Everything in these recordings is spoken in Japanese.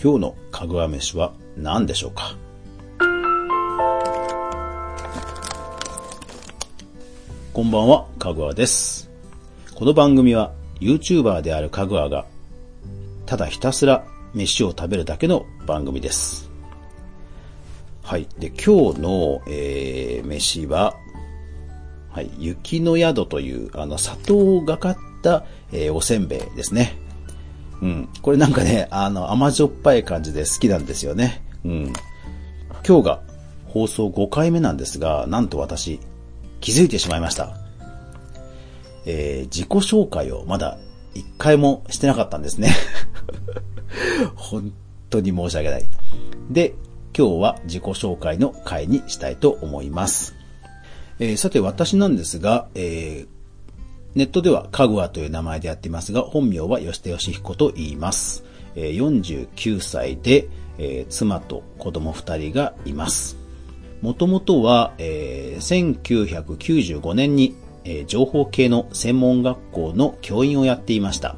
今日のかぐわ飯は何でしょうか？こんばんは、かぐわです。この番組は YouTuber であるかぐわがただひたすら飯を食べるだけの番組です。はい。で、今日の、えー、飯は、はい、雪の宿という、あの、砂糖がかった、えーおせんべいですね。うん。これなんかね、あの、甘じょっぱい感じで好きなんですよね。うん。今日が放送5回目なんですが、なんと私、気づいてしまいました。えー自己紹介をまだ1回もしてなかったんですね。本当に申し訳ない。で、今日は自己紹介の回にしたいと思います。えーさて私なんですが、えーネットではかぐわという名前でやっていますが、本名は吉田義彦と言います。49歳で、妻と子供2人がいます。もともとは、えー1995年に、情報系の専門学校の教員をやっていました。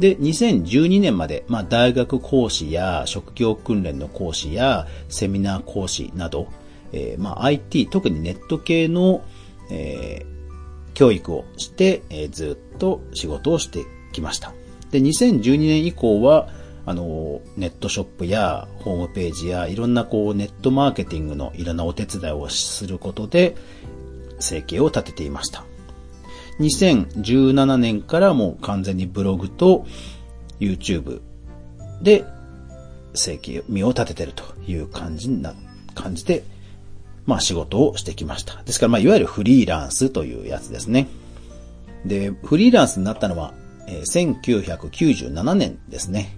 で、2012年まで、まあ、大学講師や職業訓練の講師やセミナー講師など、えーまあ、IT、特にネット系の、えー教育をして、えーずっと仕事をしてきました。で、2012年以降は、あの、ネットショップやホームページやいろんなこうネットマーケティングのいろんなお手伝いをすることで生計を立てていました。2017年からもう完全にブログと YouTube で生計身を立ててるという感じな、感じで、まあ仕事をしてきました。ですからまあいわゆるフリーランスというやつですね。で、フリーランスになったのは、えー1997年ですね。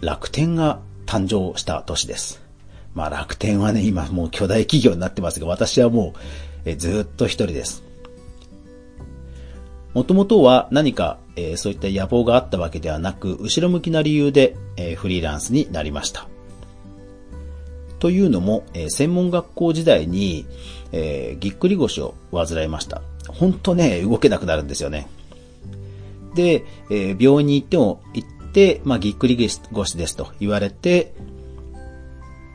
楽天が誕生した年です。まあ楽天はね、今もう巨大企業になってますが、私はもう、えーずっと一人です。もともとは何か、えーそういった野望があったわけではなく、後ろ向きな理由で、えーフリーランスになりました。というのも、えー専門学校時代に、えーぎっくり腰を患いました。本当ね、動けなくなるんですよね。で、えー病院に行っても、行って、まあ、ぎっくり腰ですと言われて、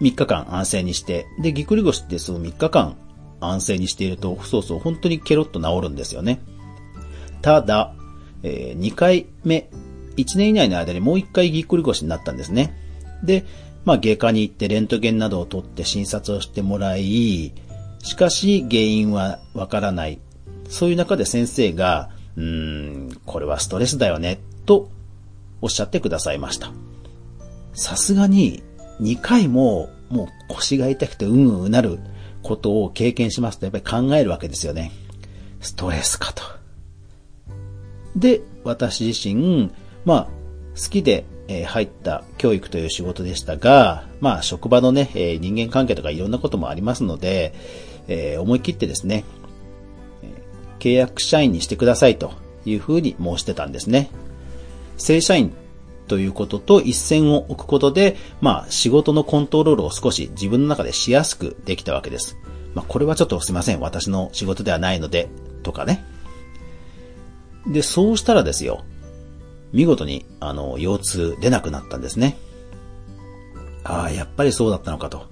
3日間安静にして、で、ぎっくり腰ってその3日間安静にしていると、そうそう、本当にケロッと治るんですよね。ただ、え2回目、1年以内の間にもう1回ぎっくり腰になったんですね。で、まあ、外科に行ってレントゲンなどを取って診察をしてもらい、しかし原因はわからない。そういう中で先生が、うーん、これはストレスだよね、とおっしゃってくださいました。さすがに2回ももう腰が痛くてうんうんなることを経験しますとやっぱり考えるわけですよね。ストレスかと。で、私自身、まあ、好きで、え入った教育という仕事でしたが、まあ、職場のね、え人間関係とかいろんなこともありますので、え思い切ってですね、契約社員にしてくださいというふうに申してたんですね。正社員ということと一線を置くことで、まあ、仕事のコントロールを少し自分の中でしやすくできたわけです。まあ、これはちょっとすいません。私の仕事ではないので、とかね。で、そうしたらですよ。見事に、あの、腰痛出なくなったんですね。ああ、やっぱりそうだったのかと。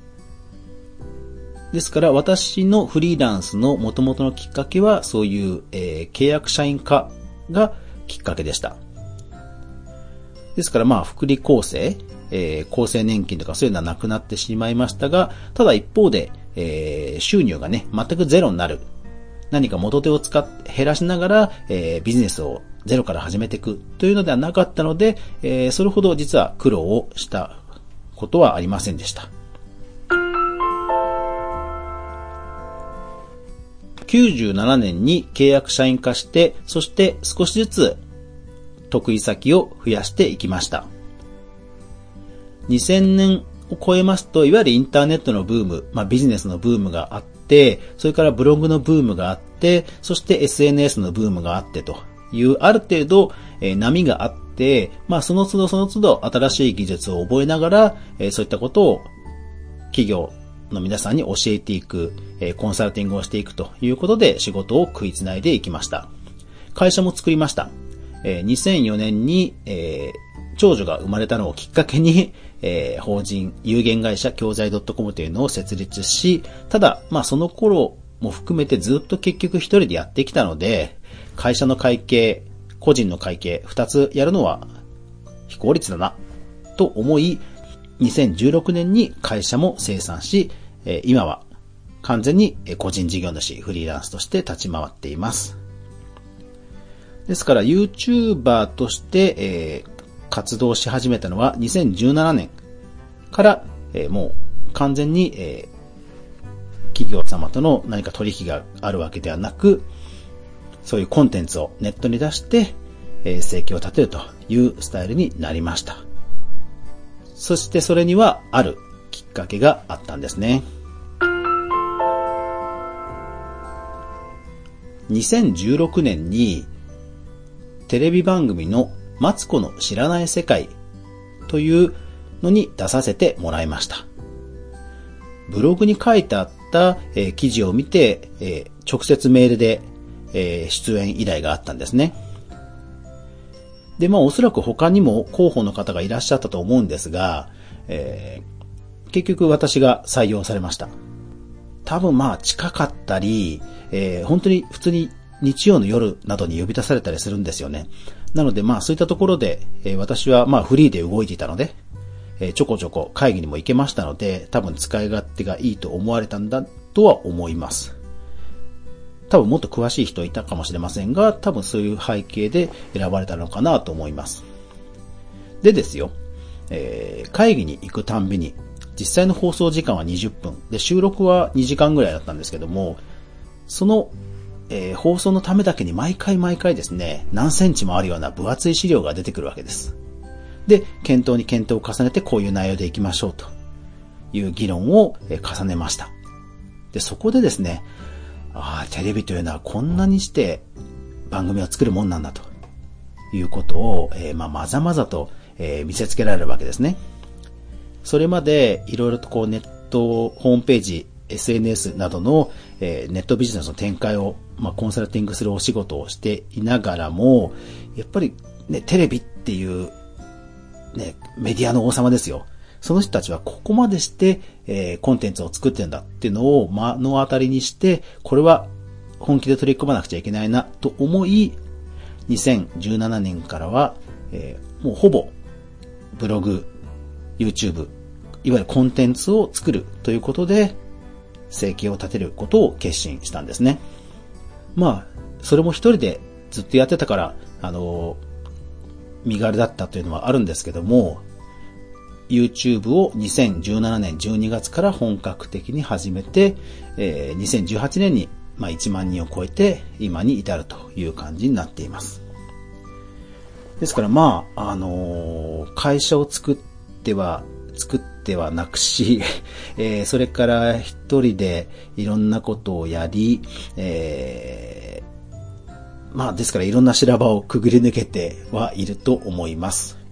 ですから、私のフリーランスの元々のきっかけは、そういう、えー契約社員化がきっかけでした。ですから、まあ、福利厚生、えー厚生年金とかそういうのはなくなってしまいましたが、ただ一方で、えー収入がね、全くゼロになる。何か元手を使って減らしながら、えービジネスをゼロから始めていくというのではなかったので、えーそれほど実は苦労をしたことはありませんでした。97年に契約社員化して、そして少しずつ得意先を増やしていきました。2000年を超えますと、いわゆるインターネットのブーム、まあビジネスのブームがあって、それからブログのブームがあって、そして SNS のブームがあってという、ある程度、え波があって、まあその都度その都度新しい技術を覚えながら、えそういったことを企業の皆さんに教えていく、えコンサルティングをしていくということで仕事を食いつないでいきました。会社も作りました。えー2004年に、えー長女が生まれたのをきっかけに、えー、法人有限会社教材 .com というのを設立し、ただ、まあその頃も含めてずっと結局一人でやってきたので、会社の会計、個人の会計、二つやるのは非効率だな、と思い、2016年に会社も生産し、今は完全に個人事業主、フリーランスとして立ち回っています。ですから YouTuber として、え、活動し始めたのは2017年から、え、もう完全に、え、企業様との何か取引があるわけではなく、そういうコンテンツをネットに出して、えー、生計を立てるというスタイルになりました。そしてそれにはあるきっかけがあったんですね。2016年にテレビ番組のマツコの知らない世界というのに出させてもらいました。ブログに書いてあった、えー、記事を見て、えー、直接メールで、えー、出演依頼があったんですね。で、まあおそらく他にも候補の方がいらっしゃったと思うんですが、えー、結局私が採用されました。多分まあ近かったり、えー、本当に普通に日曜の夜などに呼び出されたりするんですよね。なのでまあそういったところで、えー、私はまあフリーで動いていたので、えー、ちょこちょこ会議にも行けましたので、多分使い勝手がいいと思われたんだとは思います。多分もっと詳しい人いたかもしれませんが、多分そういう背景で選ばれたのかなと思います。でですよ、えー、会議に行くたんびに、実際の放送時間は20分、で、収録は2時間ぐらいだったんですけども、そのえー、放送のためだけに毎回毎回ですね、何センチもあるような分厚い資料が出てくるわけです。で、検討に検討を重ねてこういう内容でいきましょうという議論を重ねました。で、そこでですね、ああ、テレビというのはこんなにして番組を作るもんなんだということを、えー、まあ、まざまざと、えー、見せつけられるわけですね。それまでいろいろとこうネット、ホームページ、SNS などの、えー、ネットビジネスの展開を、まあ、コンサルティングするお仕事をしていながらも、やっぱりね、テレビっていう、ね、メディアの王様ですよ。その人たちはここまでして、えー、コンテンツを作ってんだっていうのを目の当たりにして、これは本気で取り組まなくちゃいけないなと思い、2017年からは、えー、もうほぼブログ、YouTube、いわゆるコンテンツを作るということで、生計を立てることを決心したんですね。まあ、それも一人でずっとやってたから、あの、身軽だったというのはあるんですけども、YouTube を2017年12月から本格的に始めて、えー、2018年に、まあ、1万人を超えて今に至るという感じになっています。ですからまあ、あのー、会社を作っては、作ってはなくし、えー、それから一人でいろんなことをやり、えー、まあですからいろんな修羅場をくぐり抜けてはいると思います。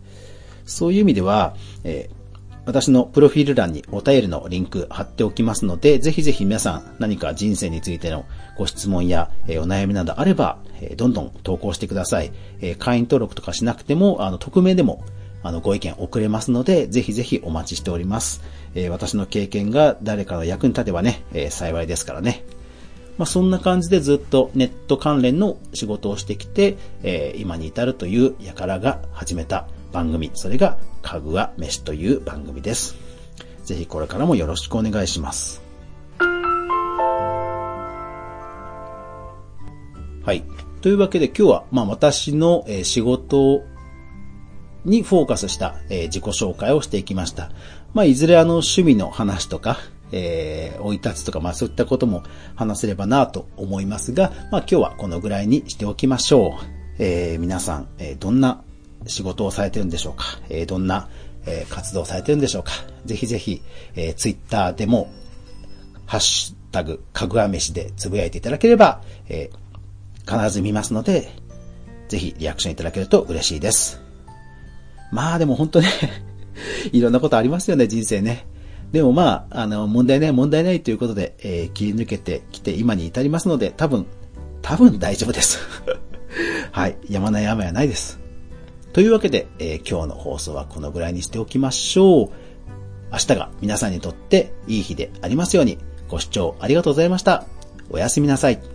そういう意味では、えー私のプロフィール欄にお便りのリンク貼っておきますので、ぜひぜひ皆さん何か人生についてのご質問や、えお悩みなどあれば、えどんどん投稿してください。え会員登録とかしなくても、あの、匿名でもあの、ご意見送れますので、ぜひぜひお待ちしております。え、私の経験が誰かの役に立てばね、え、幸いですからね。まあ、そんな感じでずっとネット関連の仕事をしてきて、え、今に至るという輩が始めた番組、それが、かぐわ飯という番組です。ぜひこれからもよろしくお願いします。はい。というわけで今日は、まあ私の仕事にフォーカスした、え、自己紹介をしていきました。まあ、いずれあの趣味の話とか、えー、追い立つとか、まあそういったことも話せればなと思いますが、まあ今日はこのぐらいにしておきましょう。えー、皆さん、え、どんな仕事をされてるんでしょうか、えー、どんな、えー、活動をされてるんでしょうか？ぜひぜひ、えー、ツイッターでも、ハッシュタグ、かぐわ飯でつぶやいていただければ、えー、必ず見ますので、ぜひリアクションいただけると嬉しいです。まあでも本当ね いろんなことありますよね、人生ね。でもまあ、あの、問題ない、問題ないということで、えー、切り抜けてきて今に至りますので、多分、多分大丈夫です はい。山ない山やないです。というわけで、えー、今日の放送はこのぐらいにしておきましょう。明日が皆さんにとっていい日でありますように、ご視聴ありがとうございました。おやすみなさい。